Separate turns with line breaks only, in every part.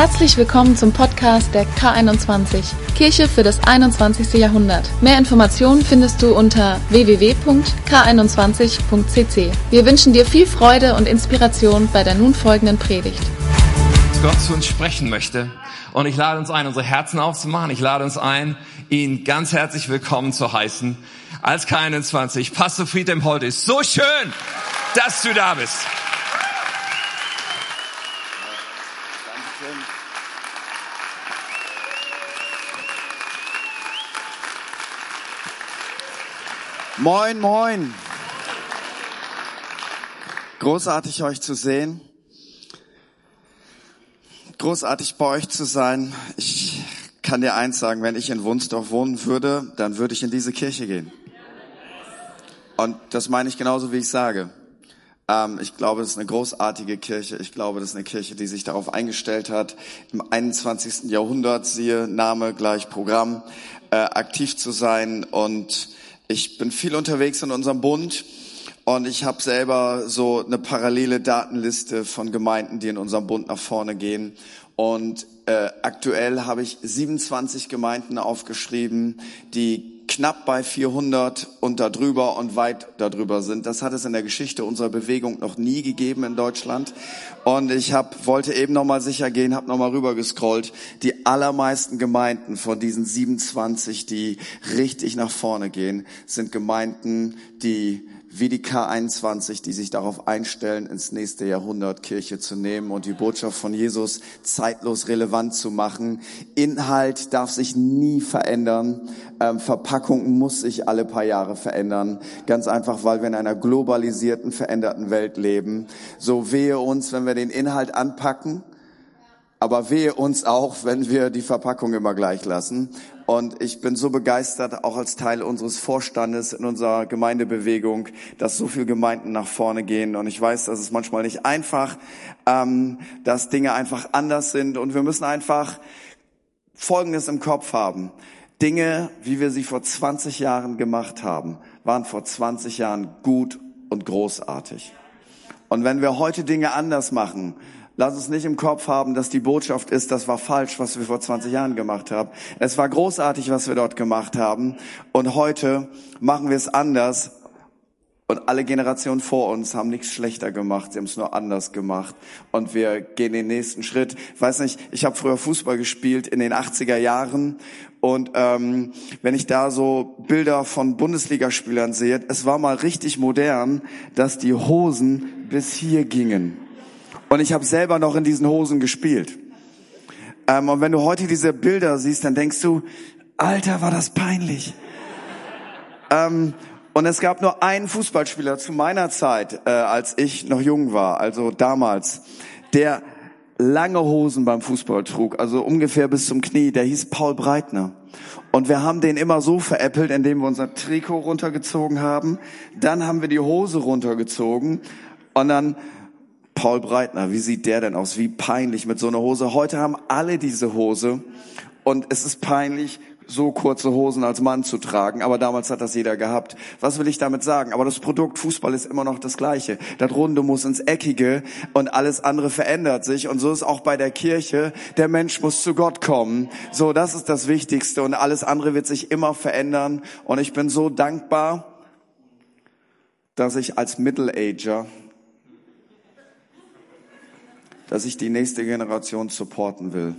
Herzlich willkommen zum Podcast der K21, Kirche für das 21. Jahrhundert. Mehr Informationen findest du unter www.k21.cc. Wir wünschen dir viel Freude und Inspiration bei der nun folgenden Predigt.
Gott zu uns sprechen möchte. Und ich lade uns ein, unsere Herzen aufzumachen. Ich lade uns ein, ihn ganz herzlich willkommen zu heißen als K21. Pastor Friedhelm Holt ist so schön, dass du da bist.
Moin, moin. Großartig euch zu sehen. Großartig bei euch zu sein. Ich kann dir eins sagen, wenn ich in Wunsdorf wohnen würde, dann würde ich in diese Kirche gehen. Und das meine ich genauso, wie ich sage. Ähm, ich glaube, das ist eine großartige Kirche. Ich glaube, das ist eine Kirche, die sich darauf eingestellt hat, im 21. Jahrhundert, siehe Name gleich Programm, äh, aktiv zu sein und ich bin viel unterwegs in unserem Bund und ich habe selber so eine parallele Datenliste von Gemeinden, die in unserem Bund nach vorne gehen. Und äh, aktuell habe ich 27 Gemeinden aufgeschrieben, die knapp bei 400 und darüber und weit darüber sind. Das hat es in der Geschichte unserer Bewegung noch nie gegeben in Deutschland. Und ich hab, wollte eben noch mal sicher gehen, habe noch mal rüber gescrollt. Die allermeisten Gemeinden von diesen 27, die richtig nach vorne gehen, sind Gemeinden, die wie die K21, die sich darauf einstellen, ins nächste Jahrhundert Kirche zu nehmen und die Botschaft von Jesus zeitlos relevant zu machen. Inhalt darf sich nie verändern. Ähm, Verpackung muss sich alle paar Jahre verändern. Ganz einfach, weil wir in einer globalisierten, veränderten Welt leben. So wehe uns, wenn wir den Inhalt anpacken aber wehe uns auch, wenn wir die Verpackung immer gleich lassen. Und ich bin so begeistert, auch als Teil unseres Vorstandes in unserer Gemeindebewegung, dass so viele Gemeinden nach vorne gehen. Und ich weiß, dass es manchmal nicht einfach, ähm, dass Dinge einfach anders sind. Und wir müssen einfach Folgendes im Kopf haben. Dinge, wie wir sie vor 20 Jahren gemacht haben, waren vor 20 Jahren gut und großartig. Und wenn wir heute Dinge anders machen, Lass uns nicht im Kopf haben, dass die Botschaft ist, das war falsch, was wir vor 20 Jahren gemacht haben. Es war großartig, was wir dort gemacht haben. Und heute machen wir es anders. Und alle Generationen vor uns haben nichts schlechter gemacht, sie haben es nur anders gemacht. Und wir gehen den nächsten Schritt. Ich weiß nicht, ich habe früher Fußball gespielt in den 80er Jahren. Und ähm, wenn ich da so Bilder von Bundesligaspielern sehe, es war mal richtig modern, dass die Hosen bis hier gingen. Und ich habe selber noch in diesen Hosen gespielt. Ähm, und wenn du heute diese Bilder siehst, dann denkst du, Alter, war das peinlich. ähm, und es gab nur einen Fußballspieler zu meiner Zeit, äh, als ich noch jung war, also damals, der lange Hosen beim Fußball trug, also ungefähr bis zum Knie, der hieß Paul Breitner. Und wir haben den immer so veräppelt, indem wir unser Trikot runtergezogen haben, dann haben wir die Hose runtergezogen und dann Paul Breitner, wie sieht der denn aus? Wie peinlich mit so einer Hose. Heute haben alle diese Hose und es ist peinlich, so kurze Hosen als Mann zu tragen, aber damals hat das jeder gehabt. Was will ich damit sagen? Aber das Produkt Fußball ist immer noch das gleiche. Das Runde muss ins Eckige und alles andere verändert sich und so ist auch bei der Kirche. Der Mensch muss zu Gott kommen. So, das ist das Wichtigste und alles andere wird sich immer verändern und ich bin so dankbar, dass ich als Middle-Ager dass ich die nächste Generation supporten will.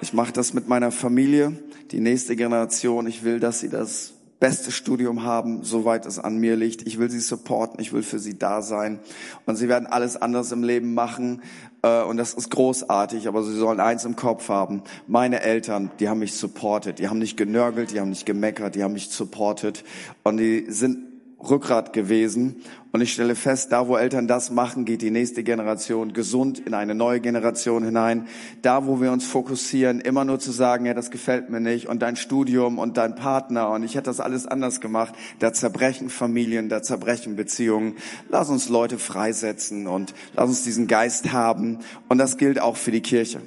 Ich mache das mit meiner Familie, die nächste Generation. Ich will, dass sie das beste Studium haben, soweit es an mir liegt. Ich will sie supporten, ich will für sie da sein. Und sie werden alles anders im Leben machen. Äh, und das ist großartig, aber sie sollen eins im Kopf haben. Meine Eltern, die haben mich supportet. Die haben nicht genörgelt, die haben nicht gemeckert, die haben mich supportet. Und die sind Rückgrat gewesen. Und ich stelle fest, da wo Eltern das machen, geht die nächste Generation gesund in eine neue Generation hinein. Da wo wir uns fokussieren, immer nur zu sagen, ja, das gefällt mir nicht und dein Studium und dein Partner und ich hätte das alles anders gemacht, da zerbrechen Familien, da zerbrechen Beziehungen. Lass uns Leute freisetzen und lass uns diesen Geist haben. Und das gilt auch für die Kirche.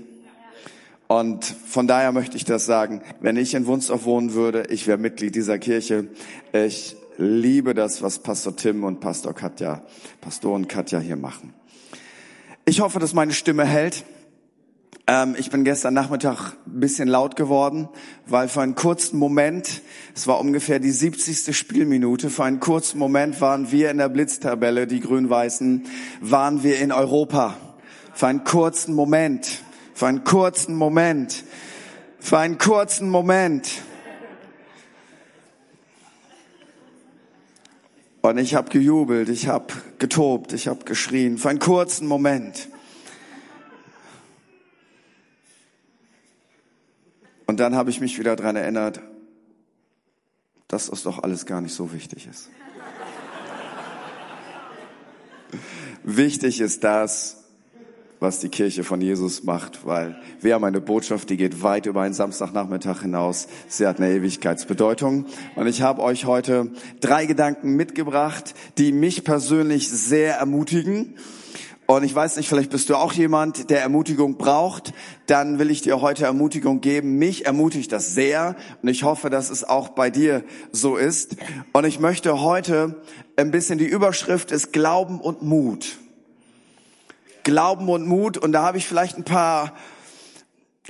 Und von daher möchte ich das sagen. Wenn ich in Wunsdorf wohnen würde, ich wäre Mitglied dieser Kirche. Ich liebe das, was Pastor Tim und Pastor Katja, Pastoren Katja hier machen. Ich hoffe, dass meine Stimme hält. Ähm, ich bin gestern Nachmittag ein bisschen laut geworden, weil für einen kurzen Moment, es war ungefähr die 70. Spielminute, für einen kurzen Moment waren wir in der Blitztabelle, die Grün-Weißen, waren wir in Europa. Für einen kurzen Moment, für einen kurzen Moment, für einen kurzen Moment. Und ich habe gejubelt, ich habe getobt, ich habe geschrien, für einen kurzen Moment. Und dann habe ich mich wieder dran erinnert, dass das doch alles gar nicht so wichtig ist. wichtig ist das, was die Kirche von Jesus macht, weil wir haben eine Botschaft, die geht weit über einen Samstagnachmittag hinaus. Sie hat eine Ewigkeitsbedeutung. Und ich habe euch heute drei Gedanken mitgebracht, die mich persönlich sehr ermutigen und ich weiß nicht, vielleicht bist du auch jemand, der Ermutigung braucht. Dann will ich dir heute Ermutigung geben. Mich ermutigt das sehr und ich hoffe, dass es auch bei dir so ist. Und ich möchte heute ein bisschen die Überschrift ist Glauben und Mut. Glauben und Mut. Und da habe ich vielleicht ein paar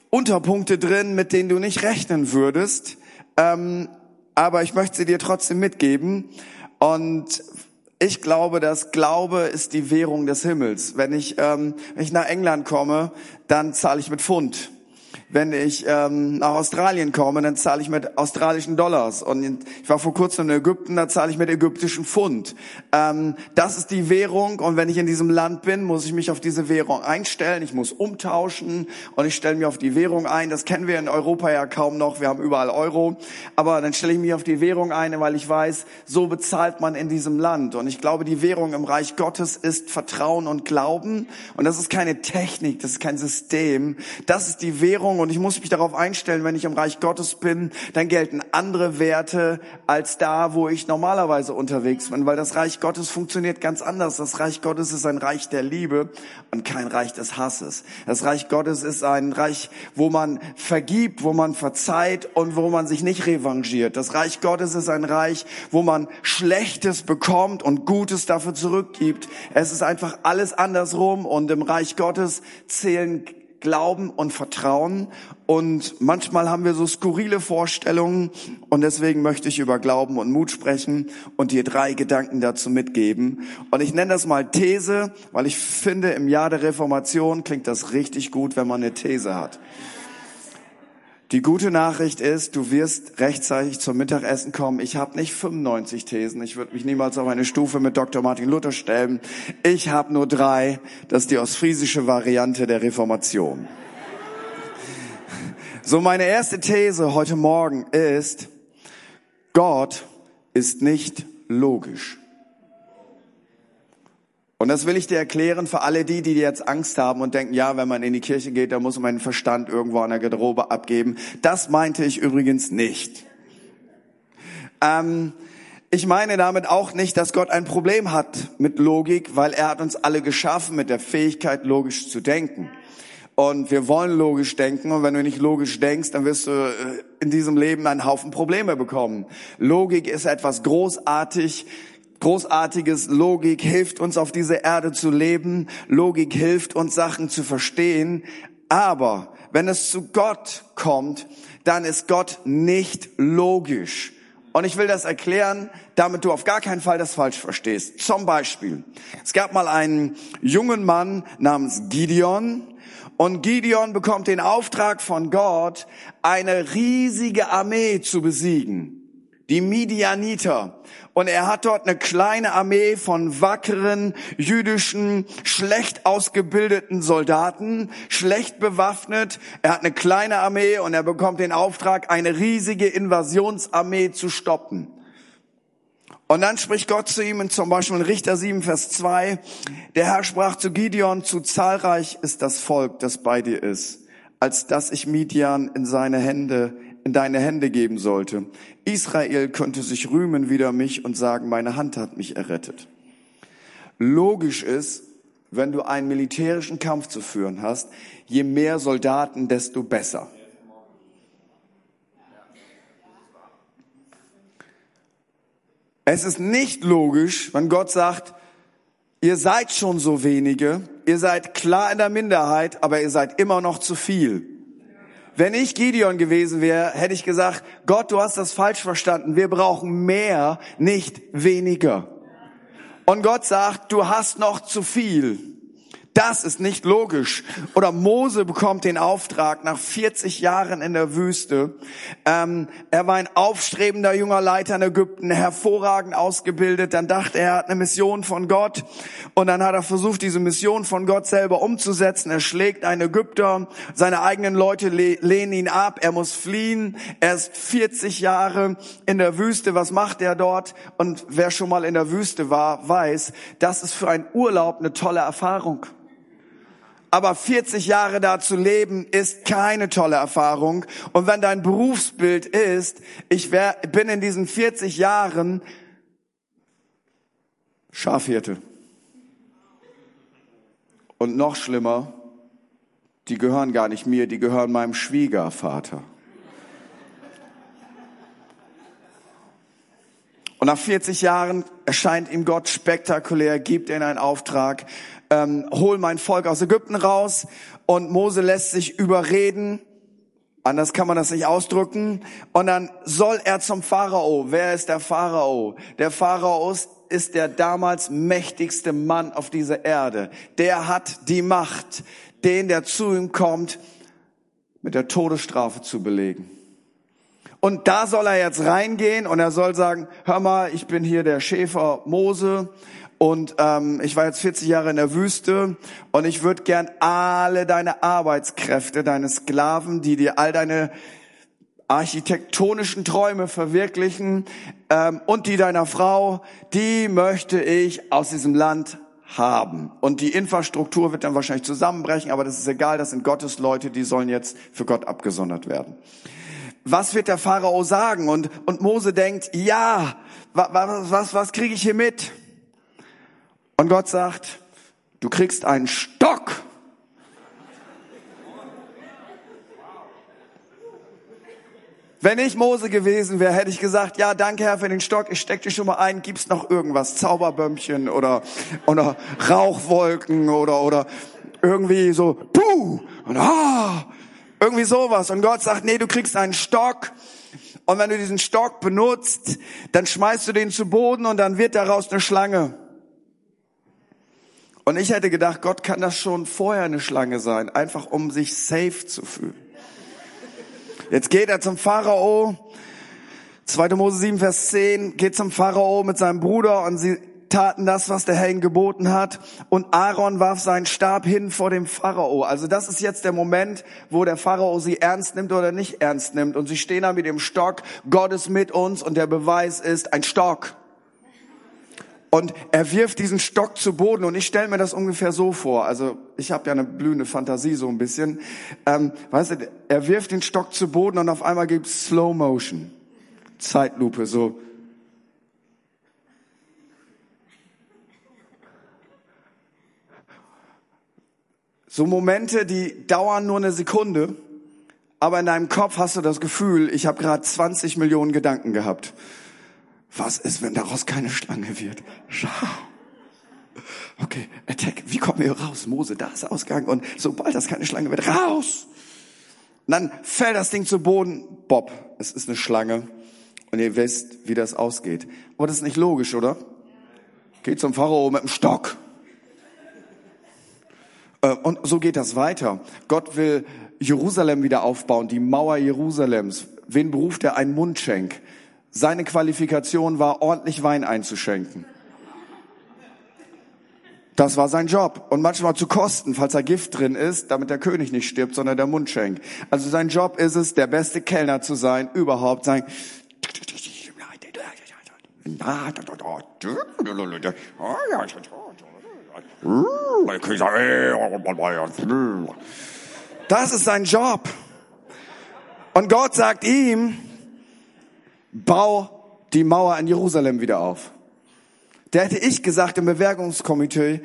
Unterpunkte drin, mit denen du nicht rechnen würdest. Ähm, aber ich möchte sie dir trotzdem mitgeben. Und ich glaube, dass Glaube ist die Währung des Himmels. Wenn ich, ähm, wenn ich nach England komme, dann zahle ich mit Pfund. Wenn ich ähm, nach Australien komme, dann zahle ich mit australischen Dollars. Und ich war vor kurzem in Ägypten, da zahle ich mit ägyptischen Pfund. Ähm, das ist die Währung. Und wenn ich in diesem Land bin, muss ich mich auf diese Währung einstellen. Ich muss umtauschen und ich stelle mich auf die Währung ein. Das kennen wir in Europa ja kaum noch. Wir haben überall Euro. Aber dann stelle ich mich auf die Währung ein, weil ich weiß, so bezahlt man in diesem Land. Und ich glaube, die Währung im Reich Gottes ist Vertrauen und Glauben. Und das ist keine Technik, das ist kein System. Das ist die Währung und ich muss mich darauf einstellen, wenn ich im Reich Gottes bin, dann gelten andere Werte als da, wo ich normalerweise unterwegs bin, weil das Reich Gottes funktioniert ganz anders. Das Reich Gottes ist ein Reich der Liebe und kein Reich des Hasses. Das Reich Gottes ist ein Reich, wo man vergibt, wo man verzeiht und wo man sich nicht revanchiert. Das Reich Gottes ist ein Reich, wo man Schlechtes bekommt und Gutes dafür zurückgibt. Es ist einfach alles andersrum und im Reich Gottes zählen Glauben und Vertrauen. Und manchmal haben wir so skurrile Vorstellungen. Und deswegen möchte ich über Glauben und Mut sprechen und dir drei Gedanken dazu mitgeben. Und ich nenne das mal These, weil ich finde, im Jahr der Reformation klingt das richtig gut, wenn man eine These hat. Die gute Nachricht ist, du wirst rechtzeitig zum Mittagessen kommen. Ich habe nicht 95 Thesen. Ich würde mich niemals auf eine Stufe mit Dr. Martin Luther stellen. Ich habe nur drei. Das ist die ostfriesische Variante der Reformation. So, meine erste These heute Morgen ist, Gott ist nicht logisch. Und das will ich dir erklären für alle die, die jetzt Angst haben und denken, ja, wenn man in die Kirche geht, dann muss man den Verstand irgendwo an der Garderobe abgeben. Das meinte ich übrigens nicht. Ähm, ich meine damit auch nicht, dass Gott ein Problem hat mit Logik, weil er hat uns alle geschaffen mit der Fähigkeit, logisch zu denken. Und wir wollen logisch denken. Und wenn du nicht logisch denkst, dann wirst du äh, in diesem Leben einen Haufen Probleme bekommen. Logik ist etwas großartig Großartiges. Logik hilft uns auf dieser Erde zu leben. Logik hilft uns Sachen zu verstehen. Aber wenn es zu Gott kommt, dann ist Gott nicht logisch. Und ich will das erklären, damit du auf gar keinen Fall das falsch verstehst. Zum Beispiel, es gab mal einen jungen Mann namens Gideon. Und Gideon bekommt den Auftrag von Gott, eine riesige Armee zu besiegen. Die Midianiter. Und er hat dort eine kleine Armee von wackeren, jüdischen, schlecht ausgebildeten Soldaten, schlecht bewaffnet. Er hat eine kleine Armee und er bekommt den Auftrag, eine riesige Invasionsarmee zu stoppen. Und dann spricht Gott zu ihm zum Beispiel in Richter 7, Vers 2. Der Herr sprach zu Gideon, zu zahlreich ist das Volk, das bei dir ist, als dass ich Midian in seine Hände in deine Hände geben sollte. Israel könnte sich rühmen wider mich und sagen, meine Hand hat mich errettet. Logisch ist, wenn du einen militärischen Kampf zu führen hast, je mehr Soldaten, desto besser. Es ist nicht logisch, wenn Gott sagt, ihr seid schon so wenige, ihr seid klar in der Minderheit, aber ihr seid immer noch zu viel. Wenn ich Gideon gewesen wäre, hätte ich gesagt, Gott, du hast das falsch verstanden. Wir brauchen mehr, nicht weniger. Und Gott sagt, du hast noch zu viel. Das ist nicht logisch. Oder Mose bekommt den Auftrag nach 40 Jahren in der Wüste. Ähm, er war ein aufstrebender junger Leiter in Ägypten, hervorragend ausgebildet. Dann dachte er, er hat eine Mission von Gott. Und dann hat er versucht, diese Mission von Gott selber umzusetzen. Er schlägt einen Ägypter. Seine eigenen Leute lehnen ihn ab. Er muss fliehen. Er ist 40 Jahre in der Wüste. Was macht er dort? Und wer schon mal in der Wüste war, weiß, das ist für einen Urlaub eine tolle Erfahrung aber 40 Jahre da zu leben ist keine tolle Erfahrung. Und wenn dein Berufsbild ist, ich wär, bin in diesen 40 Jahren Schafhirte. Und noch schlimmer, die gehören gar nicht mir, die gehören meinem Schwiegervater. Und nach 40 Jahren erscheint ihm Gott spektakulär, gibt ihm einen Auftrag, ähm, hol mein Volk aus Ägypten raus. Und Mose lässt sich überreden. Anders kann man das nicht ausdrücken. Und dann soll er zum Pharao. Wer ist der Pharao? Der Pharao ist der damals mächtigste Mann auf dieser Erde. Der hat die Macht, den, der zu ihm kommt, mit der Todesstrafe zu belegen. Und da soll er jetzt reingehen und er soll sagen, hör mal, ich bin hier der Schäfer Mose und ähm, ich war jetzt 40 Jahre in der Wüste und ich würde gern alle deine Arbeitskräfte, deine Sklaven, die dir all deine architektonischen Träume verwirklichen ähm, und die deiner Frau, die möchte ich aus diesem Land haben. Und die Infrastruktur wird dann wahrscheinlich zusammenbrechen, aber das ist egal, das sind Gottes Leute, die sollen jetzt für Gott abgesondert werden. Was wird der Pharao sagen? Und, und Mose denkt, ja, was, was, was kriege ich hier mit? Und Gott sagt, du kriegst einen Stock. Wenn ich Mose gewesen wäre, hätte ich gesagt, ja, danke Herr für den Stock, ich steck dir schon mal ein, gibt's noch irgendwas, Zauberbömmchen oder, oder Rauchwolken oder, oder irgendwie so, puh, und ah, irgendwie sowas. Und Gott sagt, nee, du kriegst einen Stock. Und wenn du diesen Stock benutzt, dann schmeißt du den zu Boden und dann wird daraus eine Schlange. Und ich hätte gedacht, Gott kann das schon vorher eine Schlange sein, einfach um sich safe zu fühlen. Jetzt geht er zum Pharao. 2. Mose 7, Vers 10, geht zum Pharao mit seinem Bruder und sie taten das, was der Herr ihnen geboten hat. Und Aaron warf seinen Stab hin vor dem Pharao. Also das ist jetzt der Moment, wo der Pharao sie ernst nimmt oder nicht ernst nimmt. Und sie stehen da mit dem Stock. Gott ist mit uns und der Beweis ist ein Stock. Und er wirft diesen Stock zu Boden und ich stelle mir das ungefähr so vor. Also ich habe ja eine blühende Fantasie so ein bisschen. Ähm, weißt du, er wirft den Stock zu Boden und auf einmal gibt's Slow Motion, Zeitlupe, so. So Momente, die dauern nur eine Sekunde, aber in deinem Kopf hast du das Gefühl, ich habe gerade 20 Millionen Gedanken gehabt. Was ist, wenn daraus keine Schlange wird? Schau. Okay, Attack, wie kommen wir raus? Mose, da ist Ausgang und sobald das keine Schlange wird, raus! Und dann fällt das Ding zu Boden. Bob, es ist eine Schlange und ihr wisst, wie das ausgeht. Aber das ist nicht logisch, oder? Geht zum Pharao mit dem Stock. Äh, und so geht das weiter. Gott will Jerusalem wieder aufbauen, die Mauer Jerusalems. Wen beruft er? Ein Mundschenk. Seine Qualifikation war, ordentlich Wein einzuschenken. Das war sein Job. Und manchmal zu kosten, falls da Gift drin ist, damit der König nicht stirbt, sondern der Mundschenk. Also sein Job ist es, der beste Kellner zu sein, überhaupt sein. Das ist sein Job. Und Gott sagt ihm, bau die Mauer in Jerusalem wieder auf. Der hätte ich gesagt im Bewerkungskomitee,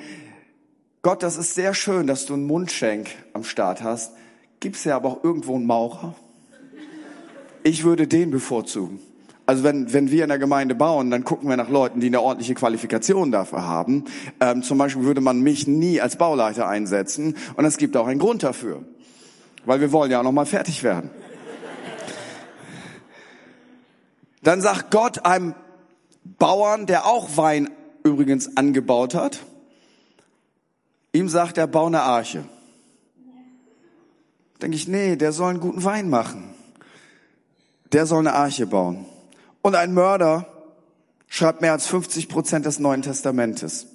Gott, das ist sehr schön, dass du einen Mundschenk am Start hast. Gibt's ja aber auch irgendwo einen Maurer? Ich würde den bevorzugen. Also wenn, wenn wir in der Gemeinde bauen, dann gucken wir nach Leuten, die eine ordentliche Qualifikation dafür haben. Ähm, zum Beispiel würde man mich nie als Bauleiter einsetzen und es gibt auch einen Grund dafür. Weil wir wollen ja auch noch mal fertig werden. Dann sagt Gott einem Bauern, der auch Wein übrigens angebaut hat, ihm sagt er, bau eine Arche. Denke ich, nee, der soll einen guten Wein machen. Der soll eine Arche bauen. Und ein Mörder schreibt mehr als 50 Prozent des Neuen Testamentes.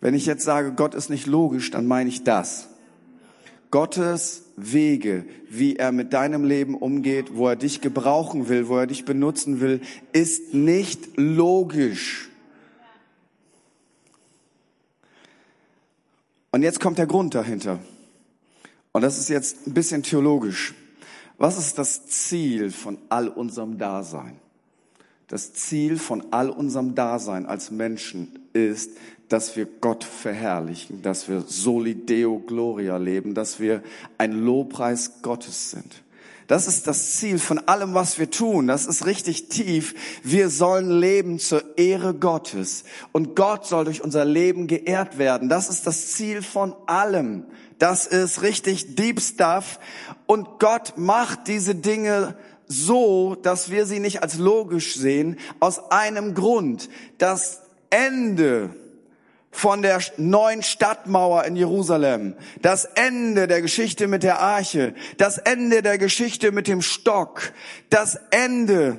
Wenn ich jetzt sage, Gott ist nicht logisch, dann meine ich das. Gottes Wege, wie er mit deinem Leben umgeht, wo er dich gebrauchen will, wo er dich benutzen will, ist nicht logisch. Und jetzt kommt der Grund dahinter. Und das ist jetzt ein bisschen theologisch. Was ist das Ziel von all unserem Dasein? Das Ziel von all unserem Dasein als Menschen ist, dass wir Gott verherrlichen, dass wir Soli Deo Gloria leben, dass wir ein Lobpreis Gottes sind. Das ist das Ziel von allem, was wir tun. Das ist richtig tief. Wir sollen leben zur Ehre Gottes. Und Gott soll durch unser Leben geehrt werden. Das ist das Ziel von allem. Das ist richtig Deep Stuff. Und Gott macht diese Dinge so, dass wir sie nicht als logisch sehen, aus einem Grund. Das Ende von der neuen Stadtmauer in Jerusalem, das Ende der Geschichte mit der Arche, das Ende der Geschichte mit dem Stock, das Ende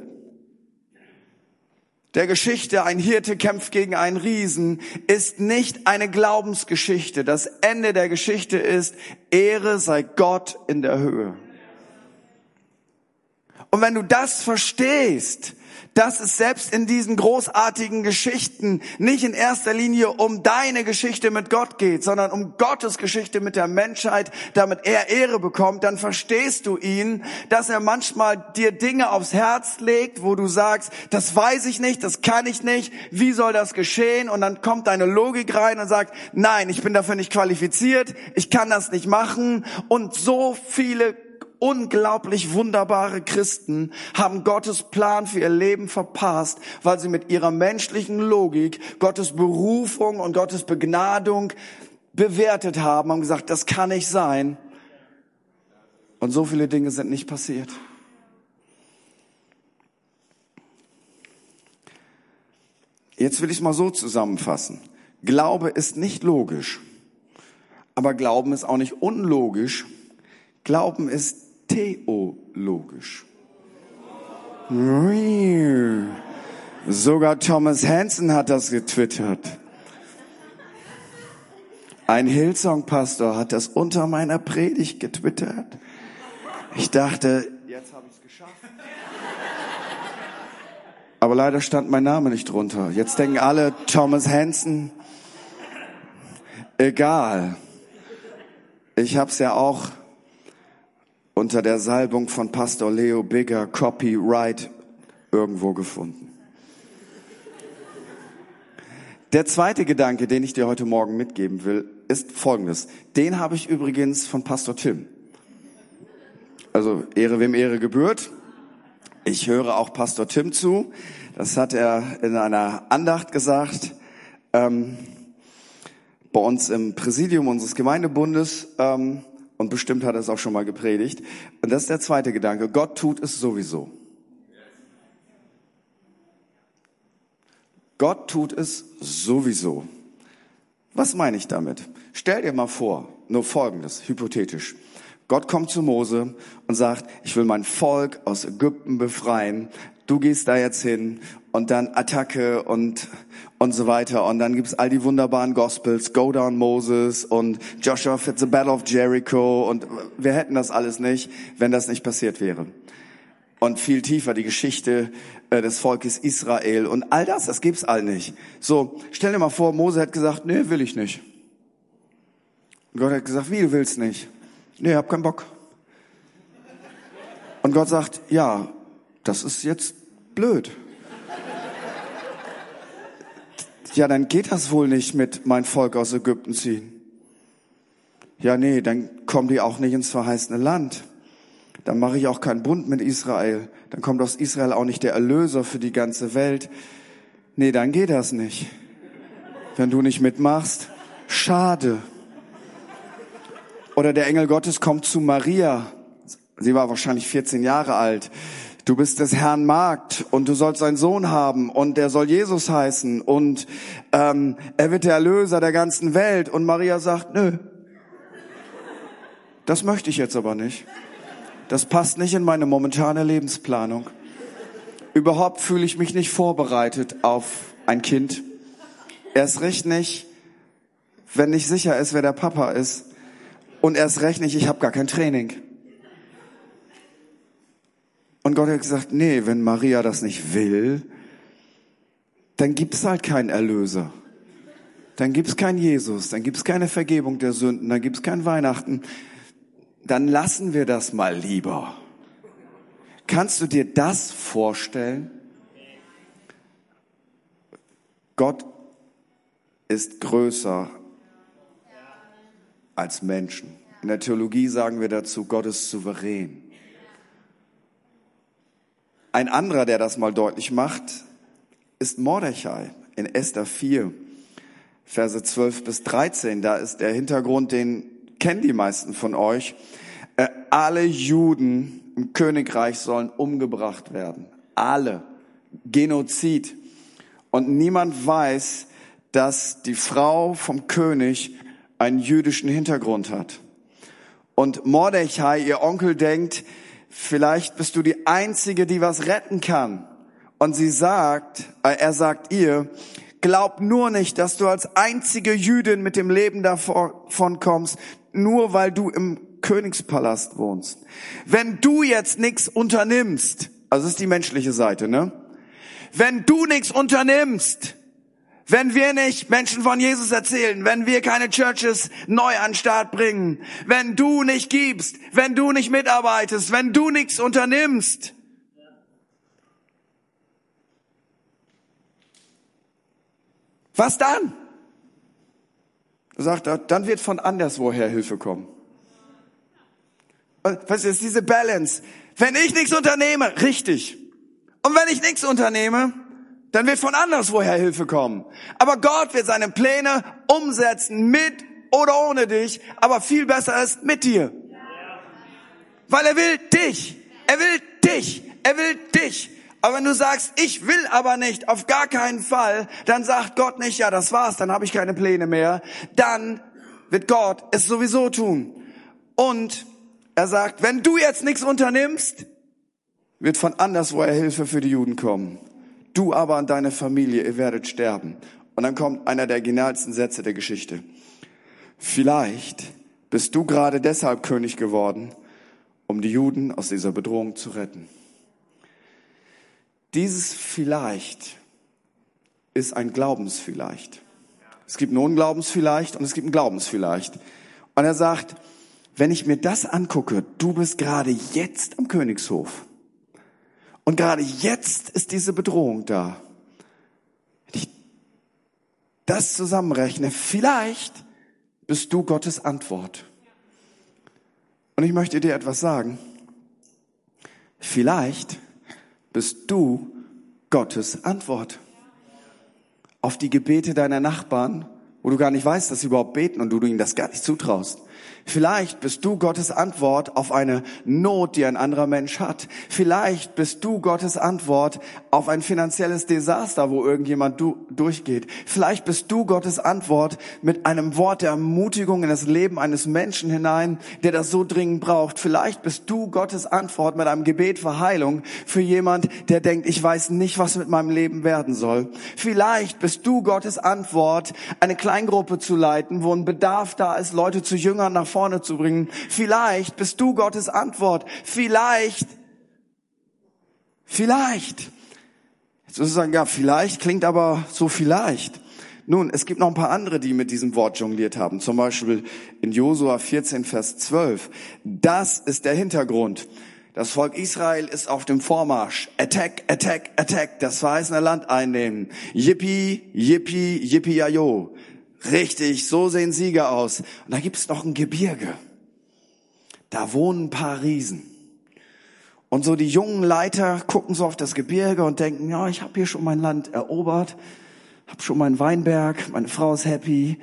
der Geschichte, ein Hirte kämpft gegen einen Riesen, ist nicht eine Glaubensgeschichte. Das Ende der Geschichte ist, Ehre sei Gott in der Höhe. Und wenn du das verstehst, dass es selbst in diesen großartigen Geschichten nicht in erster Linie um deine Geschichte mit Gott geht, sondern um Gottes Geschichte mit der Menschheit, damit er Ehre bekommt, dann verstehst du ihn, dass er manchmal dir Dinge aufs Herz legt, wo du sagst, das weiß ich nicht, das kann ich nicht, wie soll das geschehen? Und dann kommt deine Logik rein und sagt, nein, ich bin dafür nicht qualifiziert, ich kann das nicht machen. Und so viele unglaublich wunderbare Christen haben Gottes Plan für ihr Leben verpasst, weil sie mit ihrer menschlichen Logik Gottes Berufung und Gottes Begnadung bewertet haben, haben gesagt, das kann nicht sein. Und so viele Dinge sind nicht passiert. Jetzt will ich es mal so zusammenfassen. Glaube ist nicht logisch, aber Glauben ist auch nicht unlogisch. Glauben ist theologisch. Sogar Thomas Hansen hat das getwittert. Ein Hillsong-Pastor hat das unter meiner Predigt getwittert. Ich dachte, jetzt habe ich es geschafft. Aber leider stand mein Name nicht drunter. Jetzt denken alle Thomas Hansen. Egal. Ich habe es ja auch unter der Salbung von Pastor Leo Bigger Copyright irgendwo gefunden. Der zweite Gedanke, den ich dir heute Morgen mitgeben will, ist folgendes. Den habe ich übrigens von Pastor Tim. Also Ehre wem Ehre gebührt. Ich höre auch Pastor Tim zu. Das hat er in einer Andacht gesagt. Ähm, bei uns im Präsidium unseres Gemeindebundes. Ähm, und bestimmt hat er es auch schon mal gepredigt. Und das ist der zweite Gedanke. Gott tut es sowieso. Gott tut es sowieso. Was meine ich damit? Stell dir mal vor, nur Folgendes, hypothetisch. Gott kommt zu Mose und sagt, ich will mein Volk aus Ägypten befreien. Du gehst da jetzt hin und dann Attacke und, und so weiter. Und dann gibt's all die wunderbaren Gospels, Go Down Moses und Joshua Fits the Battle of Jericho und wir hätten das alles nicht, wenn das nicht passiert wäre. Und viel tiefer die Geschichte äh, des Volkes Israel und all das, das gibt's all nicht. So, stell dir mal vor, Mose hat gesagt, nee, will ich nicht. Und Gott hat gesagt, wie, du willst nicht? Nee, hab keinen Bock. Und Gott sagt, ja, das ist jetzt blöd ja, dann geht das wohl nicht mit mein Volk aus Ägypten ziehen. Ja, nee, dann kommen die auch nicht ins verheißene Land. dann mache ich auch keinen Bund mit Israel. Dann kommt aus Israel auch nicht der Erlöser für die ganze Welt. Nee, dann geht das nicht. Wenn du nicht mitmachst, schade. Oder der Engel Gottes kommt zu Maria. Sie war wahrscheinlich 14 Jahre alt. Du bist des Herrn Magd und du sollst einen Sohn haben und der soll Jesus heißen und ähm, er wird der Erlöser der ganzen Welt. Und Maria sagt, nö, das möchte ich jetzt aber nicht. Das passt nicht in meine momentane Lebensplanung. Überhaupt fühle ich mich nicht vorbereitet auf ein Kind. Erst recht nicht, wenn nicht sicher ist, wer der Papa ist. Und erst recht nicht, ich habe gar kein Training. Und Gott hat gesagt, nee, wenn Maria das nicht will, dann gibt's halt keinen Erlöser. Dann gibt's keinen Jesus, dann gibt's keine Vergebung der Sünden, dann gibt's kein Weihnachten. Dann lassen wir das mal lieber. Kannst du dir das vorstellen? Gott ist größer als Menschen. In der Theologie sagen wir dazu, Gott ist souverän. Ein anderer, der das mal deutlich macht, ist Mordechai in Esther 4, Verse 12 bis 13. Da ist der Hintergrund, den kennen die meisten von euch. Äh, alle Juden im Königreich sollen umgebracht werden. Alle. Genozid. Und niemand weiß, dass die Frau vom König einen jüdischen Hintergrund hat. Und Mordechai, ihr Onkel, denkt, vielleicht bist du die Einzige, die was retten kann. Und sie sagt, äh, er sagt ihr, glaub nur nicht, dass du als einzige Jüdin mit dem Leben davon kommst, nur weil du im Königspalast wohnst. Wenn du jetzt nichts unternimmst, also das ist die menschliche Seite, ne? Wenn du nichts unternimmst, wenn wir nicht Menschen von Jesus erzählen, wenn wir keine Churches neu an Start bringen, wenn du nicht gibst, wenn du nicht mitarbeitest, wenn du nichts unternimmst, was dann? Sagt er, dann wird von anderswoher Hilfe kommen. Was ist diese Balance? Wenn ich nichts unternehme, richtig. Und wenn ich nichts unternehme, dann wird von anderswoher Hilfe kommen. Aber Gott wird seine Pläne umsetzen mit oder ohne dich, aber viel besser ist mit dir. Weil er will dich. Er will dich. Er will dich. Aber wenn du sagst, ich will aber nicht, auf gar keinen Fall, dann sagt Gott nicht, ja, das war's, dann habe ich keine Pläne mehr. Dann wird Gott es sowieso tun. Und er sagt, wenn du jetzt nichts unternimmst, wird von anderswoher Hilfe für die Juden kommen. Du aber und deine Familie, ihr werdet sterben. Und dann kommt einer der genialsten Sätze der Geschichte. Vielleicht bist du gerade deshalb König geworden, um die Juden aus dieser Bedrohung zu retten. Dieses vielleicht ist ein Glaubensvielleicht. Es gibt ein Unglaubensvielleicht und es gibt ein Glaubensvielleicht. Und er sagt, wenn ich mir das angucke, du bist gerade jetzt am Königshof. Und gerade jetzt ist diese Bedrohung da. Wenn ich das zusammenrechne, vielleicht bist du Gottes Antwort. Und ich möchte dir etwas sagen. Vielleicht bist du Gottes Antwort auf die Gebete deiner Nachbarn, wo du gar nicht weißt, dass sie überhaupt beten und du ihnen das gar nicht zutraust. Vielleicht bist du Gottes Antwort auf eine Not, die ein anderer Mensch hat. Vielleicht bist du Gottes Antwort auf ein finanzielles Desaster, wo irgendjemand du durchgeht. Vielleicht bist du Gottes Antwort mit einem Wort der Ermutigung in das Leben eines Menschen hinein, der das so dringend braucht. Vielleicht bist du Gottes Antwort mit einem Gebet für Heilung für jemand, der denkt, ich weiß nicht, was mit meinem Leben werden soll. Vielleicht bist du Gottes Antwort, eine Kleingruppe zu leiten, wo ein Bedarf da ist, Leute zu Jüngern nach vorne zu bringen. Vielleicht bist du Gottes Antwort. Vielleicht, vielleicht. Jetzt du sagen, ja, vielleicht klingt aber so vielleicht. Nun, es gibt noch ein paar andere, die mit diesem Wort jongliert haben. Zum Beispiel in Josua 14, Vers 12. Das ist der Hintergrund. Das Volk Israel ist auf dem Vormarsch. Attack, attack, attack. Das verheißene Land einnehmen. Yippie, yippie, yippie, yayo. Richtig, so sehen Sieger aus. Und da gibt's noch ein Gebirge. Da wohnen ein paar Riesen. Und so die jungen Leiter gucken so auf das Gebirge und denken, ja, ich habe hier schon mein Land erobert, habe schon meinen Weinberg, meine Frau ist happy,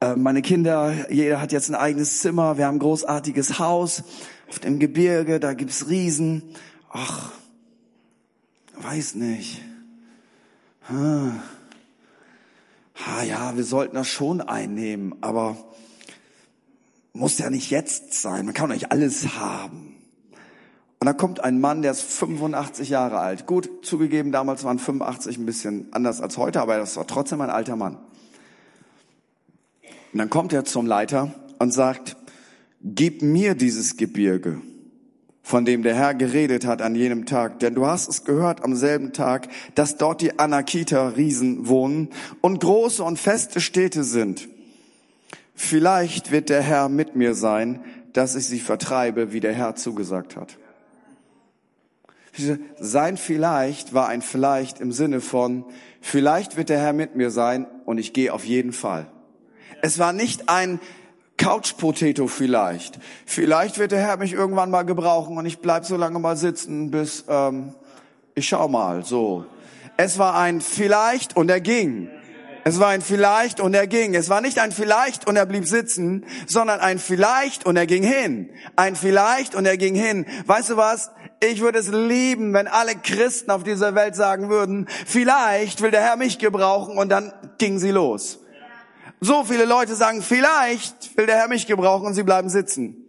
äh, meine Kinder, jeder hat jetzt ein eigenes Zimmer, wir haben ein großartiges Haus auf dem Gebirge, da gibt's Riesen. Ach, weiß nicht. Hm. Ha, ja, wir sollten das schon einnehmen, aber muss ja nicht jetzt sein. Man kann doch nicht alles haben. Und da kommt ein Mann, der ist 85 Jahre alt. Gut, zugegeben, damals waren 85 ein bisschen anders als heute, aber das war trotzdem ein alter Mann. Und dann kommt er zum Leiter und sagt, gib mir dieses Gebirge, von dem der Herr geredet hat an jenem Tag. Denn du hast es gehört am selben Tag, dass dort die Anakiter Riesen wohnen und große und feste Städte sind. Vielleicht wird der Herr mit mir sein, dass ich sie vertreibe, wie der Herr zugesagt hat. Sein vielleicht war ein vielleicht im Sinne von, vielleicht wird der Herr mit mir sein und ich gehe auf jeden Fall. Es war nicht ein Couch Potato vielleicht. Vielleicht wird der Herr mich irgendwann mal gebrauchen und ich bleib so lange mal sitzen, bis ähm, ich schau mal. So. Es war ein vielleicht und er ging. Es war ein vielleicht und er ging. Es war nicht ein vielleicht und er blieb sitzen, sondern ein vielleicht und er ging hin. Ein vielleicht und er ging hin. Weißt du was? Ich würde es lieben, wenn alle Christen auf dieser Welt sagen würden, vielleicht will der Herr mich gebrauchen und dann ging sie los. So viele Leute sagen, vielleicht will der Herr mich gebrauchen und sie bleiben sitzen.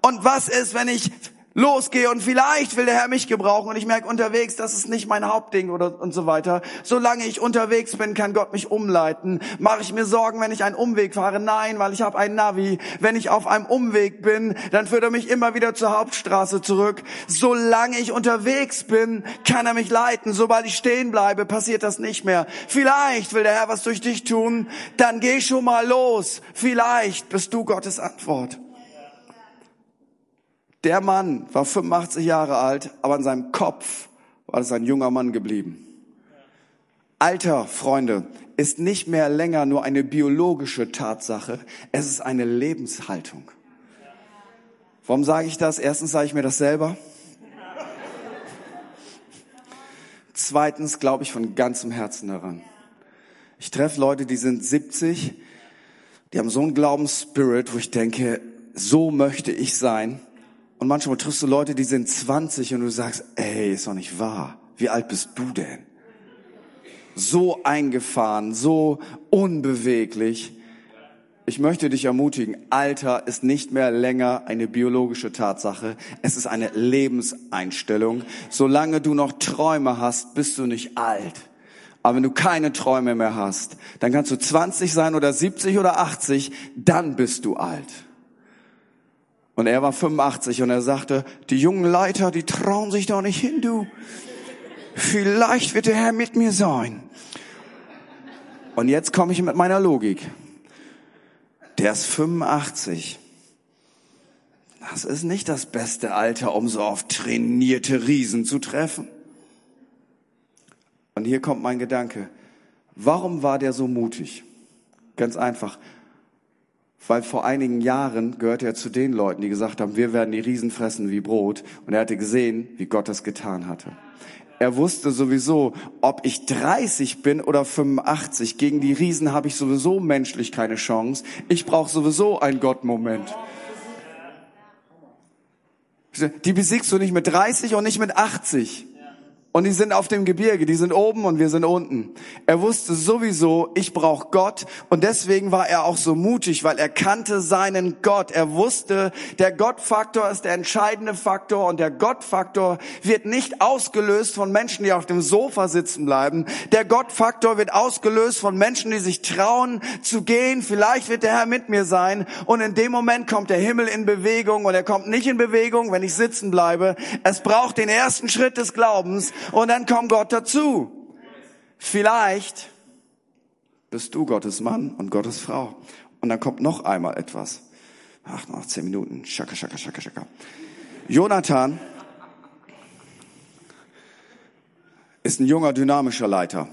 Und was ist, wenn ich losgehe und vielleicht will der Herr mich gebrauchen und ich merke unterwegs, das ist nicht mein Hauptding oder und so weiter. Solange ich unterwegs bin, kann Gott mich umleiten. Mache ich mir Sorgen, wenn ich einen Umweg fahre? Nein, weil ich habe ein Navi. Wenn ich auf einem Umweg bin, dann führt er mich immer wieder zur Hauptstraße zurück. Solange ich unterwegs bin, kann er mich leiten. Sobald ich stehen bleibe, passiert das nicht mehr. Vielleicht will der Herr was durch dich tun, dann geh schon mal los. Vielleicht bist du Gottes Antwort. Der Mann war 85 Jahre alt, aber in seinem Kopf war es ein junger Mann geblieben. Alter, Freunde, ist nicht mehr länger nur eine biologische Tatsache, es ist eine Lebenshaltung. Warum sage ich das? Erstens sage ich mir das selber. Zweitens glaube ich von ganzem Herzen daran. Ich treffe Leute, die sind 70, die haben so einen Glaubensspirit, wo ich denke, so möchte ich sein. Und manchmal triffst du Leute, die sind 20 und du sagst, ey, ist doch nicht wahr. Wie alt bist du denn? So eingefahren, so unbeweglich. Ich möchte dich ermutigen, Alter ist nicht mehr länger eine biologische Tatsache. Es ist eine Lebenseinstellung. Solange du noch Träume hast, bist du nicht alt. Aber wenn du keine Träume mehr hast, dann kannst du 20 sein oder 70 oder 80, dann bist du alt. Und er war 85 und er sagte, die jungen Leiter, die trauen sich doch nicht hin, du. Vielleicht wird der Herr mit mir sein. Und jetzt komme ich mit meiner Logik. Der ist 85. Das ist nicht das beste Alter, um so auf trainierte Riesen zu treffen. Und hier kommt mein Gedanke. Warum war der so mutig? Ganz einfach, weil vor einigen Jahren gehörte er zu den Leuten, die gesagt haben, wir werden die Riesen fressen wie Brot. Und er hatte gesehen, wie Gott das getan hatte. Er wusste sowieso, ob ich 30 bin oder 85, gegen die Riesen habe ich sowieso menschlich keine Chance. Ich brauche sowieso einen Gott-Moment. Die besiegst du nicht mit 30 und nicht mit 80. Und die sind auf dem Gebirge, die sind oben und wir sind unten. Er wusste sowieso, ich brauche Gott und deswegen war er auch so mutig, weil er kannte seinen Gott. Er wusste, der Gottfaktor ist der entscheidende Faktor und der Gottfaktor wird nicht ausgelöst von Menschen, die auf dem Sofa sitzen bleiben. Der Gottfaktor wird ausgelöst von Menschen, die sich trauen zu gehen. Vielleicht wird der Herr mit mir sein und in dem Moment kommt der Himmel in Bewegung und er kommt nicht in Bewegung, wenn ich sitzen bleibe. Es braucht den ersten Schritt des Glaubens und dann kommt Gott dazu. Vielleicht bist du Gottes Mann und Gottes Frau. Und dann kommt noch einmal etwas. Ach, noch zehn Minuten. Schaka, schaka, schaka, schaka. Jonathan ist ein junger, dynamischer Leiter.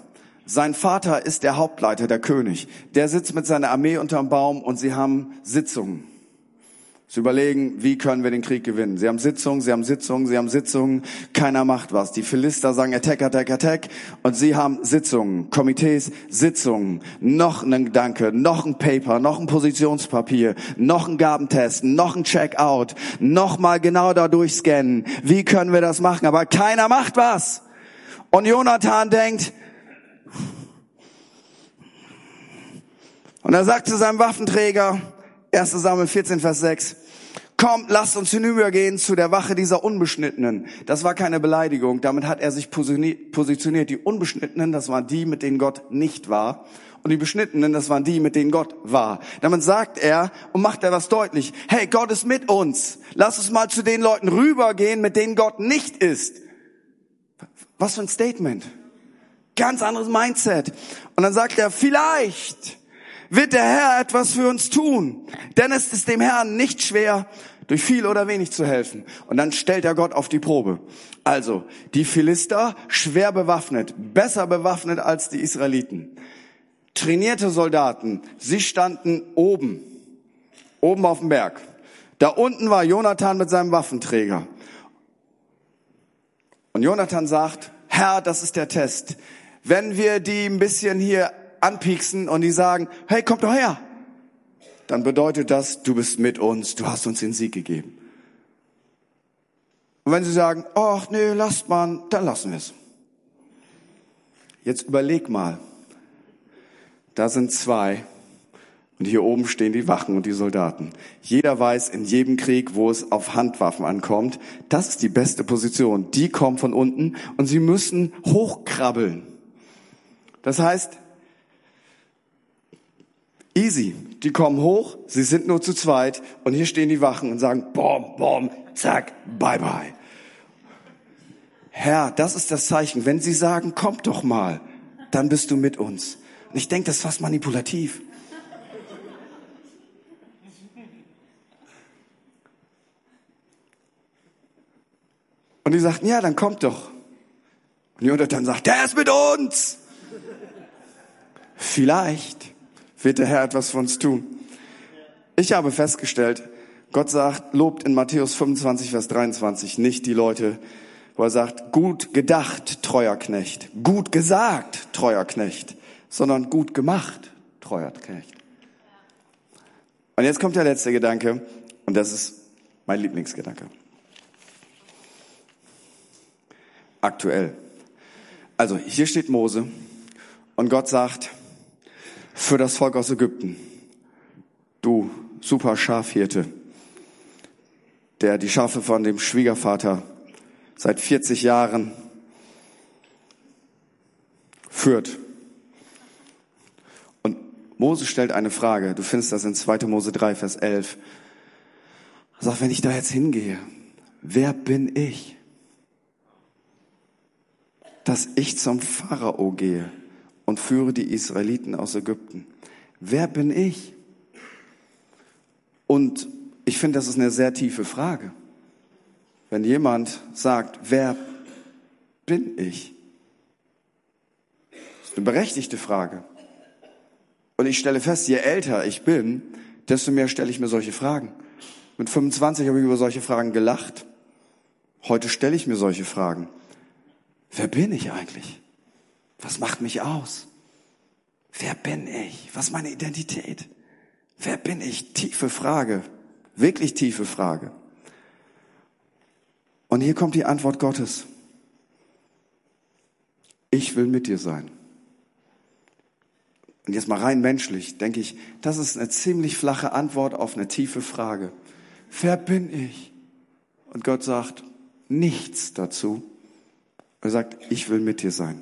Sein Vater ist der Hauptleiter, der König. Der sitzt mit seiner Armee unterm Baum und sie haben Sitzungen. Sie überlegen, wie können wir den Krieg gewinnen. Sie haben Sitzungen, sie haben Sitzungen, sie haben Sitzungen, keiner macht was. Die Philister sagen Attack, Attack, Attack und sie haben Sitzungen, Komitees, Sitzungen, noch ein Gedanke, noch ein Paper, noch ein Positionspapier, noch ein Gabentest, noch ein Checkout, noch mal genau da durchscannen. Wie können wir das machen? Aber keiner macht was. Und Jonathan denkt, und er sagt zu seinem Waffenträger, 1. Samuel 14, Vers 6, kommt, lasst uns hinübergehen zu der Wache dieser Unbeschnittenen. Das war keine Beleidigung, damit hat er sich positioniert. Die Unbeschnittenen, das waren die, mit denen Gott nicht war. Und die Beschnittenen, das waren die, mit denen Gott war. Damit sagt er und macht er was deutlich. Hey, Gott ist mit uns. Lass uns mal zu den Leuten rübergehen, mit denen Gott nicht ist. Was für ein Statement. Ganz anderes Mindset. Und dann sagt er, vielleicht wird der Herr etwas für uns tun. Denn es ist dem Herrn nicht schwer, durch viel oder wenig zu helfen. Und dann stellt er Gott auf die Probe. Also, die Philister schwer bewaffnet, besser bewaffnet als die Israeliten. Trainierte Soldaten, sie standen oben, oben auf dem Berg. Da unten war Jonathan mit seinem Waffenträger. Und Jonathan sagt, Herr, das ist der Test. Wenn wir die ein bisschen hier anpieksen und die sagen, hey, komm doch her, dann bedeutet das, du bist mit uns, du hast uns den Sieg gegeben. Und wenn sie sagen, ach nee, lasst mal, dann lassen wir es. Jetzt überleg mal, da sind zwei und hier oben stehen die Wachen und die Soldaten. Jeder weiß in jedem Krieg, wo es auf Handwaffen ankommt, das ist die beste Position. Die kommen von unten und sie müssen hochkrabbeln. Das heißt, Easy. Die kommen hoch, sie sind nur zu zweit und hier stehen die Wachen und sagen, bom, bom, zack, bye, bye. Herr, das ist das Zeichen. Wenn sie sagen, komm doch mal, dann bist du mit uns. Und ich denke, das ist fast manipulativ. Und die sagten, ja, dann kommt doch. Und Jonathan sagt, der ist mit uns. Vielleicht wird der Herr etwas für uns tun. Ich habe festgestellt, Gott sagt, lobt in Matthäus 25, Vers 23 nicht die Leute, wo er sagt, gut gedacht, treuer Knecht, gut gesagt, treuer Knecht, sondern gut gemacht, treuer Knecht. Und jetzt kommt der letzte Gedanke, und das ist mein Lieblingsgedanke. Aktuell. Also hier steht Mose und Gott sagt, für das Volk aus Ägypten. Du super Schafhirte, der die Schafe von dem Schwiegervater seit 40 Jahren führt. Und Mose stellt eine Frage. Du findest das in 2. Mose 3, Vers 11. Er sagt, wenn ich da jetzt hingehe, wer bin ich? Dass ich zum Pharao gehe und führe die Israeliten aus Ägypten. Wer bin ich? Und ich finde, das ist eine sehr tiefe Frage. Wenn jemand sagt, wer bin ich? Das ist eine berechtigte Frage. Und ich stelle fest, je älter ich bin, desto mehr stelle ich mir solche Fragen. Mit 25 habe ich über solche Fragen gelacht. Heute stelle ich mir solche Fragen. Wer bin ich eigentlich? Was macht mich aus? Wer bin ich? Was ist meine Identität? Wer bin ich? Tiefe Frage. Wirklich tiefe Frage. Und hier kommt die Antwort Gottes. Ich will mit dir sein. Und jetzt mal rein menschlich, denke ich, das ist eine ziemlich flache Antwort auf eine tiefe Frage. Wer bin ich? Und Gott sagt nichts dazu. Er sagt, ich will mit dir sein.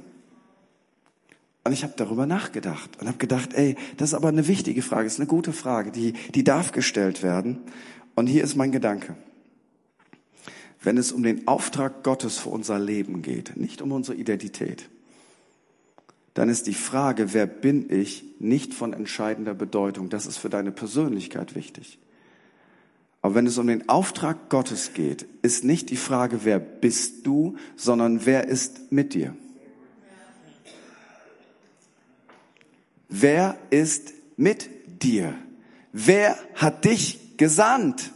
Und ich habe darüber nachgedacht und habe gedacht, ey, das ist aber eine wichtige Frage, ist eine gute Frage, die, die darf gestellt werden. Und hier ist mein Gedanke. Wenn es um den Auftrag Gottes für unser Leben geht, nicht um unsere Identität, dann ist die Frage, wer bin ich, nicht von entscheidender Bedeutung. Das ist für deine Persönlichkeit wichtig. Aber wenn es um den Auftrag Gottes geht, ist nicht die Frage, wer bist du, sondern wer ist mit dir. Wer ist mit dir? Wer hat dich gesandt?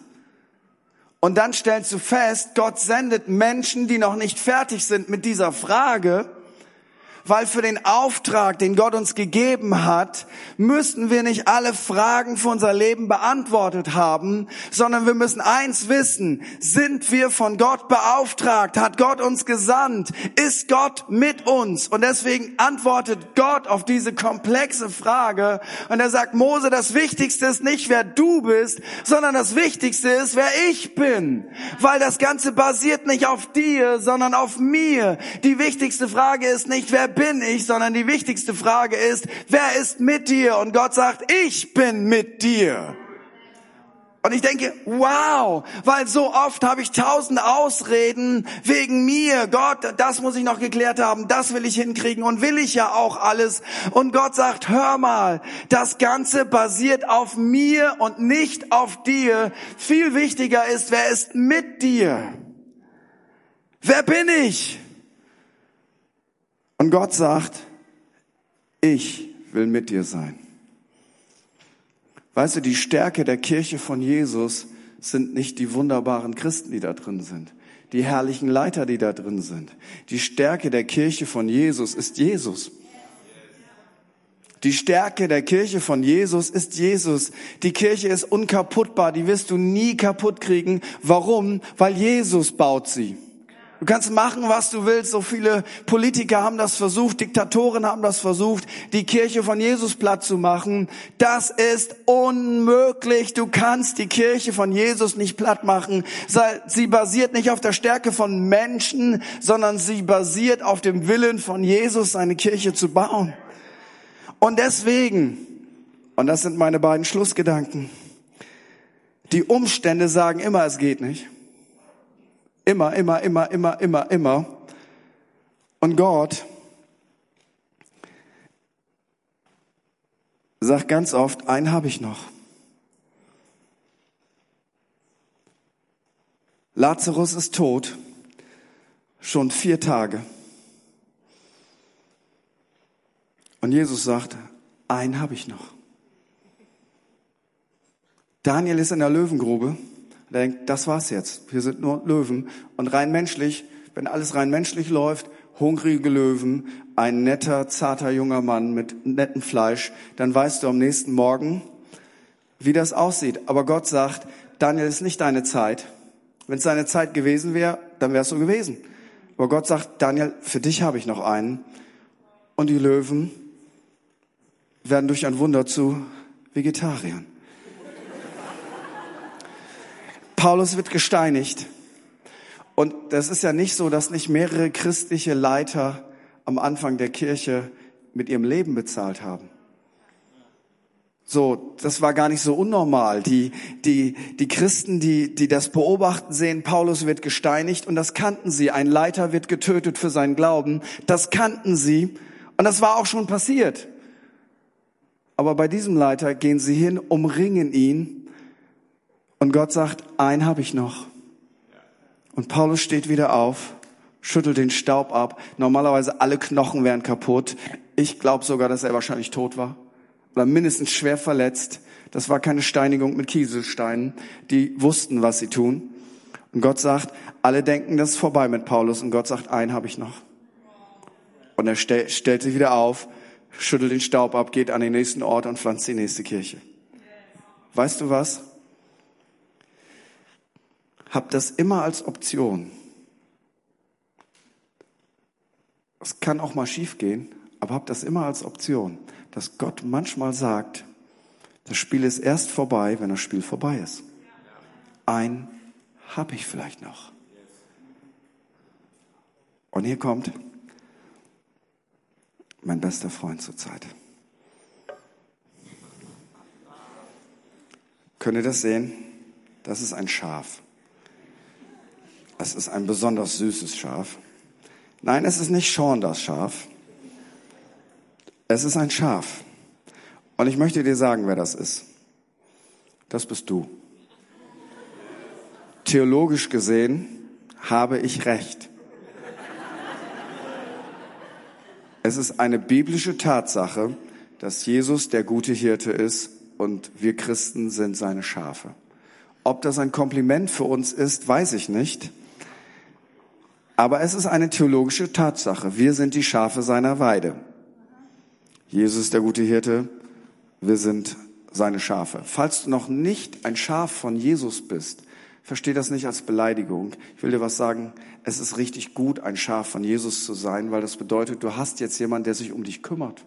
Und dann stellst du fest, Gott sendet Menschen, die noch nicht fertig sind mit dieser Frage, weil für den Auftrag, den Gott uns gegeben hat, müssen wir nicht alle Fragen für unser Leben beantwortet haben, sondern wir müssen eins wissen, sind wir von Gott beauftragt, hat Gott uns gesandt, ist Gott mit uns? Und deswegen antwortet Gott auf diese komplexe Frage. Und er sagt, Mose, das Wichtigste ist nicht, wer du bist, sondern das Wichtigste ist, wer ich bin, weil das Ganze basiert nicht auf dir, sondern auf mir. Die wichtigste Frage ist nicht, wer bin ich, sondern die wichtigste Frage ist, wer ist mit dir? Und Gott sagt, ich bin mit dir. Und ich denke, wow, weil so oft habe ich tausend Ausreden wegen mir. Gott, das muss ich noch geklärt haben, das will ich hinkriegen und will ich ja auch alles. Und Gott sagt, hör mal, das Ganze basiert auf mir und nicht auf dir. Viel wichtiger ist, wer ist mit dir? Wer bin ich? Und Gott sagt, ich will mit dir sein. Weißt du, die Stärke der Kirche von Jesus sind nicht die wunderbaren Christen, die da drin sind, die herrlichen Leiter, die da drin sind. Die Stärke der Kirche von Jesus ist Jesus. Die Stärke der Kirche von Jesus ist Jesus. Die Kirche ist unkaputtbar, die wirst du nie kaputt kriegen. Warum? Weil Jesus baut sie. Du kannst machen, was du willst. So viele Politiker haben das versucht, Diktatoren haben das versucht, die Kirche von Jesus platt zu machen. Das ist unmöglich. Du kannst die Kirche von Jesus nicht platt machen. Sie basiert nicht auf der Stärke von Menschen, sondern sie basiert auf dem Willen von Jesus, seine Kirche zu bauen. Und deswegen, und das sind meine beiden Schlussgedanken, die Umstände sagen immer, es geht nicht. Immer, immer, immer, immer, immer, immer. Und Gott sagt ganz oft, einen habe ich noch. Lazarus ist tot, schon vier Tage. Und Jesus sagt, einen habe ich noch. Daniel ist in der Löwengrube und er denkt, das war's jetzt. Wir sind nur Löwen. Und rein menschlich, wenn alles rein menschlich läuft, hungrige Löwen, ein netter, zarter junger Mann mit nettem Fleisch, dann weißt du am nächsten Morgen, wie das aussieht. Aber Gott sagt, Daniel ist nicht deine Zeit. Wenn es deine Zeit gewesen wäre, dann wäre es so gewesen. Aber Gott sagt, Daniel, für dich habe ich noch einen. Und die Löwen werden durch ein Wunder zu Vegetariern. Paulus wird gesteinigt. Und das ist ja nicht so, dass nicht mehrere christliche Leiter am Anfang der Kirche mit ihrem Leben bezahlt haben. So, das war gar nicht so unnormal. Die, die, die Christen, die, die das beobachten, sehen, Paulus wird gesteinigt und das kannten sie. Ein Leiter wird getötet für seinen Glauben. Das kannten sie. Und das war auch schon passiert. Aber bei diesem Leiter gehen sie hin, umringen ihn und Gott sagt, einen habe ich noch. Und Paulus steht wieder auf, schüttelt den Staub ab. Normalerweise alle Knochen wären kaputt. Ich glaube sogar, dass er wahrscheinlich tot war. Oder mindestens schwer verletzt. Das war keine Steinigung mit Kieselsteinen. Die wussten, was sie tun. Und Gott sagt, alle denken, das ist vorbei mit Paulus. Und Gott sagt, einen habe ich noch. Und er stell, stellt sich wieder auf, schüttelt den Staub ab, geht an den nächsten Ort und pflanzt die nächste Kirche. Weißt du was? Hab das immer als Option. Es kann auch mal schiefgehen, aber hab das immer als Option, dass Gott manchmal sagt, das Spiel ist erst vorbei, wenn das Spiel vorbei ist. Ein habe ich vielleicht noch. Und hier kommt mein bester Freund zur Zeit. Könnt ihr das sehen? Das ist ein Schaf. Es ist ein besonders süßes Schaf. Nein, es ist nicht Sean das Schaf. Es ist ein Schaf. Und ich möchte dir sagen, wer das ist. Das bist du. Theologisch gesehen habe ich recht. Es ist eine biblische Tatsache, dass Jesus der gute Hirte ist und wir Christen sind seine Schafe. Ob das ein Kompliment für uns ist, weiß ich nicht. Aber es ist eine theologische Tatsache. Wir sind die Schafe seiner Weide. Jesus der gute Hirte. Wir sind seine Schafe. Falls du noch nicht ein Schaf von Jesus bist, versteh das nicht als Beleidigung. Ich will dir was sagen. Es ist richtig gut, ein Schaf von Jesus zu sein, weil das bedeutet, du hast jetzt jemanden, der sich um dich kümmert.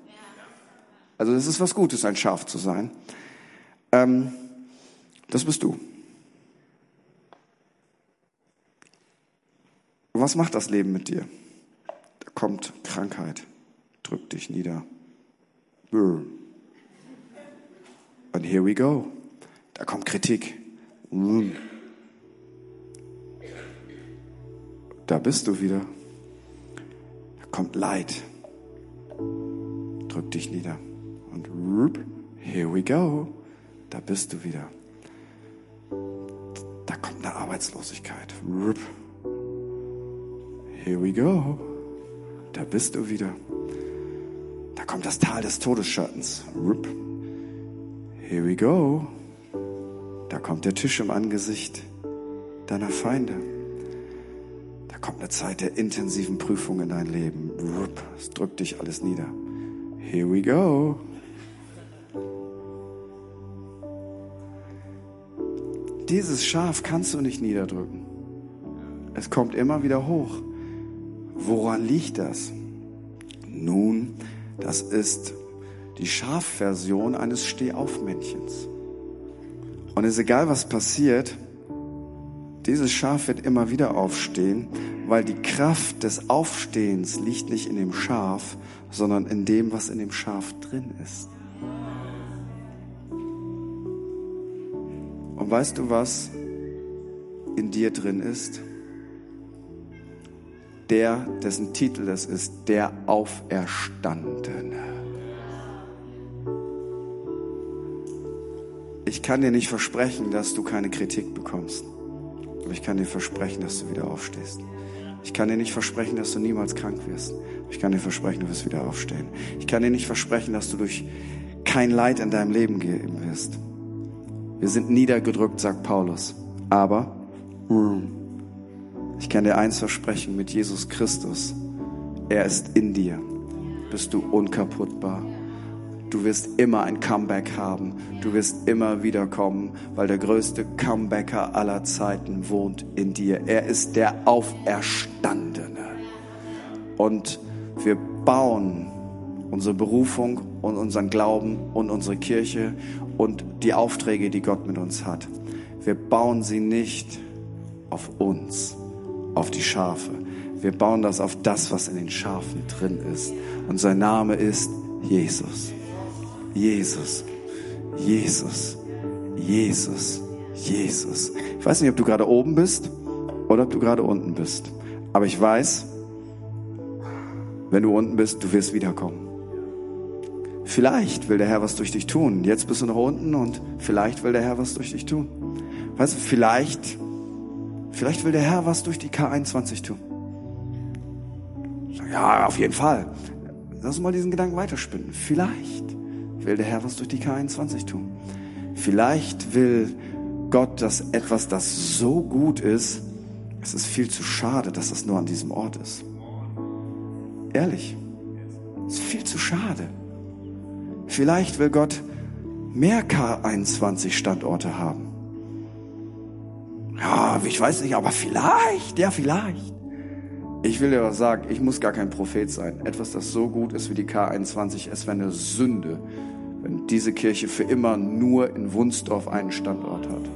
Also es ist was Gutes, ein Schaf zu sein. Ähm, das bist du. Was macht das Leben mit dir? Da kommt Krankheit, drückt dich nieder. And here we go. Da kommt Kritik. Da bist du wieder. Da kommt Leid. Drück dich nieder. Und here we go. Da bist du wieder. Da kommt eine Arbeitslosigkeit. Here we go. Da bist du wieder. Da kommt das Tal des Todesschattens. Here we go. Da kommt der Tisch im Angesicht deiner Feinde. Da kommt eine Zeit der intensiven Prüfung in dein Leben. Es drückt dich alles nieder. Here we go. Dieses Schaf kannst du nicht niederdrücken. Es kommt immer wieder hoch. Woran liegt das? Nun, das ist die Schafversion eines Stehaufmännchens. Und es ist egal, was passiert, dieses Schaf wird immer wieder aufstehen, weil die Kraft des Aufstehens liegt nicht in dem Schaf, sondern in dem, was in dem Schaf drin ist. Und weißt du, was in dir drin ist? Der, dessen Titel es ist, der Auferstandene. Ich kann dir nicht versprechen, dass du keine Kritik bekommst. Aber ich kann dir versprechen, dass du wieder aufstehst. Ich kann dir nicht versprechen, dass du niemals krank wirst. Ich kann dir versprechen, du wirst wieder aufstehen. Ich kann dir nicht versprechen, dass du durch kein Leid in deinem Leben gehen wirst. Wir sind niedergedrückt, sagt Paulus. Aber mm, ich kann dir eins versprechen mit Jesus Christus. Er ist in dir. Bist du unkaputtbar. Du wirst immer ein Comeback haben. Du wirst immer wiederkommen, weil der größte Comebacker aller Zeiten wohnt in dir. Er ist der Auferstandene. Und wir bauen unsere Berufung und unseren Glauben und unsere Kirche und die Aufträge, die Gott mit uns hat. Wir bauen sie nicht auf uns, auf die Schafe. Wir bauen das auf das, was in den Schafen drin ist. Und sein Name ist Jesus. Jesus. Jesus. Jesus. Jesus. Ich weiß nicht, ob du gerade oben bist oder ob du gerade unten bist. Aber ich weiß, wenn du unten bist, du wirst wiederkommen. Vielleicht will der Herr was durch dich tun. Jetzt bist du noch unten und vielleicht will der Herr was durch dich tun. Weißt du, vielleicht Vielleicht will der Herr was durch die K21 tun. Ja, auf jeden Fall. Lass uns mal diesen Gedanken weiterspinnen. Vielleicht will der Herr was durch die K21 tun. Vielleicht will Gott, dass etwas, das so gut ist, es ist viel zu schade, dass das nur an diesem Ort ist. Ehrlich. Es ist viel zu schade. Vielleicht will Gott mehr K21 Standorte haben. Ja, ich weiß nicht, aber vielleicht, ja, vielleicht. Ich will dir was sagen, ich muss gar kein Prophet sein. Etwas, das so gut ist wie die K21, es wäre eine Sünde, wenn diese Kirche für immer nur in Wunsdorf einen Standort hat.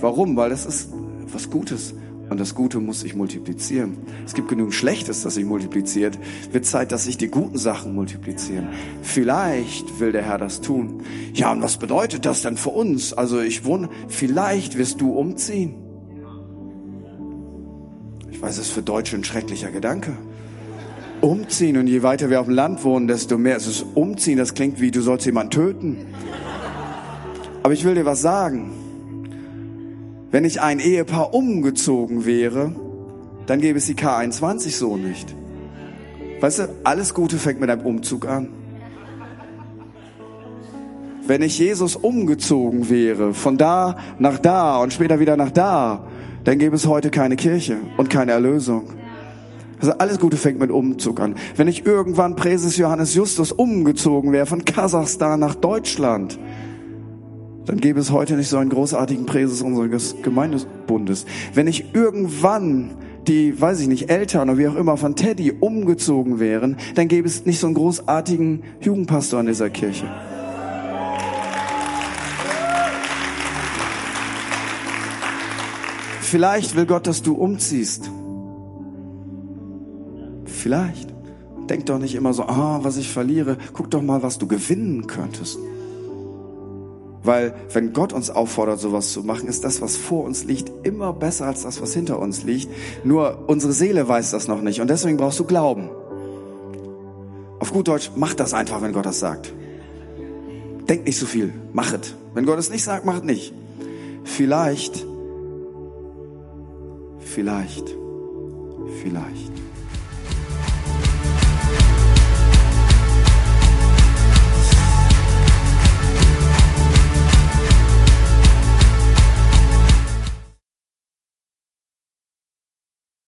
Warum? Weil es ist was Gutes. Und das Gute muss sich multiplizieren. Es gibt genügend Schlechtes, das sich multipliziert. Wird Zeit, dass sich die guten Sachen multiplizieren. Vielleicht will der Herr das tun. Ja, und was bedeutet das denn für uns? Also ich wohne, vielleicht wirst du umziehen. Ich weiß, es ist für Deutsche ein schrecklicher Gedanke. Umziehen und je weiter wir auf dem Land wohnen, desto mehr ist es umziehen. Das klingt wie, du sollst jemanden töten. Aber ich will dir was sagen wenn ich ein Ehepaar umgezogen wäre, dann gäbe es die K21 so nicht. Weißt du, alles Gute fängt mit einem Umzug an. wenn nicht Jesus umgezogen wäre, von da nach da und später wieder nach da, dann gäbe es heute keine Kirche und keine Erlösung. Also alles Gute fängt mit Umzug an. Wenn nicht irgendwann Präses Johannes Justus umgezogen wäre von Kasachstan nach Deutschland, dann gäbe es heute nicht so einen großartigen Präses unseres Gemeindebundes. Wenn nicht irgendwann die, weiß ich nicht, Eltern oder wie auch immer von Teddy umgezogen wären, dann gäbe es nicht so einen großartigen Jugendpastor in dieser Kirche. Vielleicht will Gott, dass du umziehst. Vielleicht. Denk doch nicht immer so, ah, was ich verliere. Guck doch mal, was du gewinnen könntest. Weil wenn Gott uns auffordert, sowas zu machen, ist das, was vor uns liegt, immer besser als das, was hinter uns liegt. Nur unsere Seele weiß das noch nicht und deswegen brauchst du Glauben. Auf gut Deutsch, mach das einfach, wenn Gott das sagt. Denk nicht so viel, mach es. Wenn Gott es nicht sagt, mach es nicht. Vielleicht, vielleicht, vielleicht.